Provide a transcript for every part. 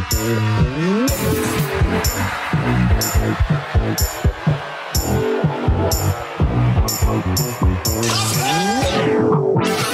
Thank you.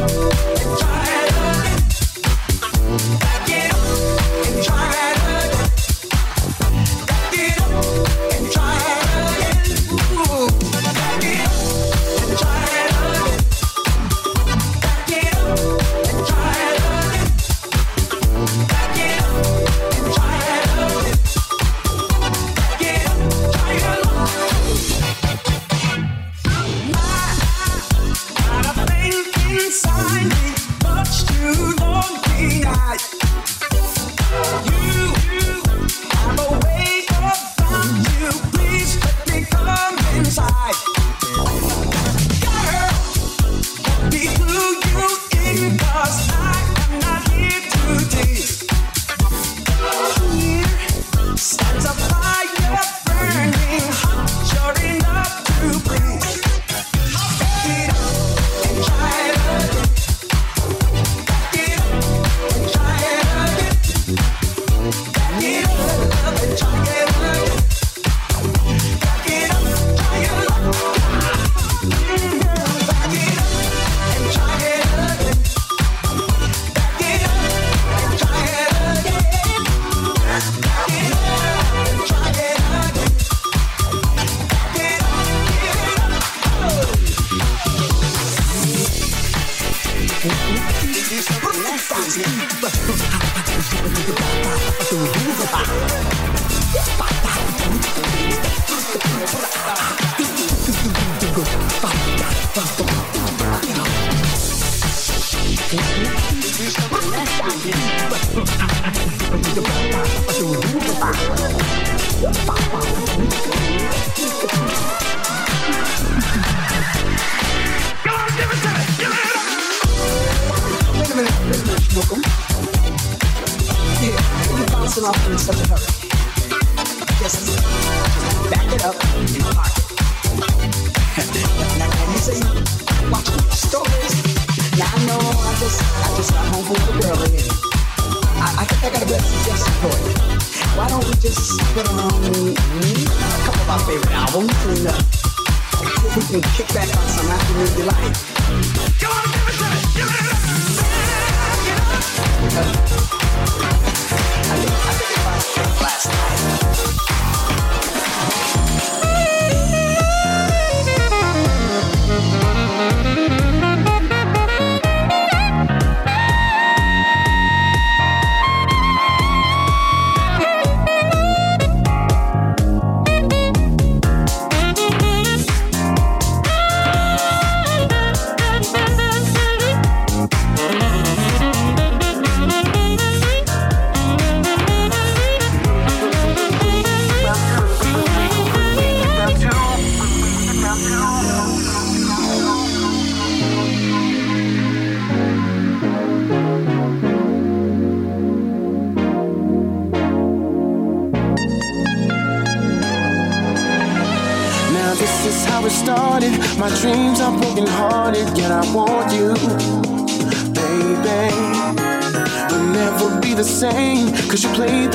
Try I Come on, give it to me, give it to. Cause you played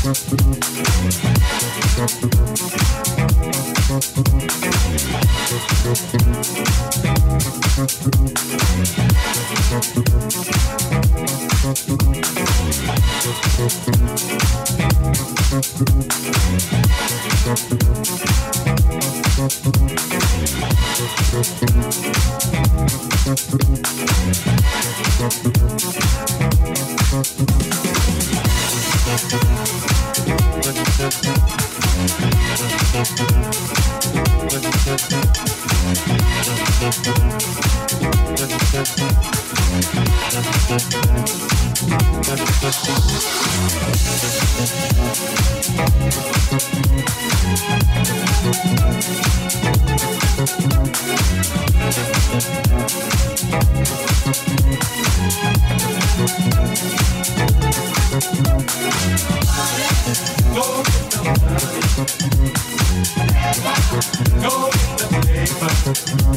Thank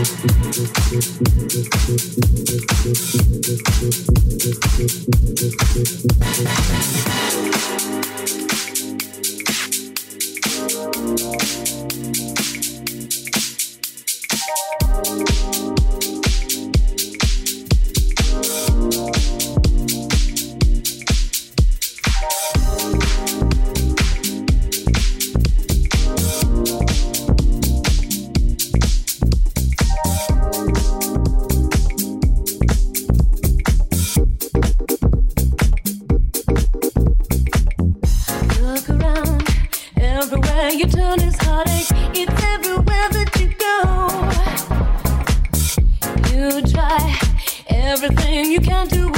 Thank you. you can't do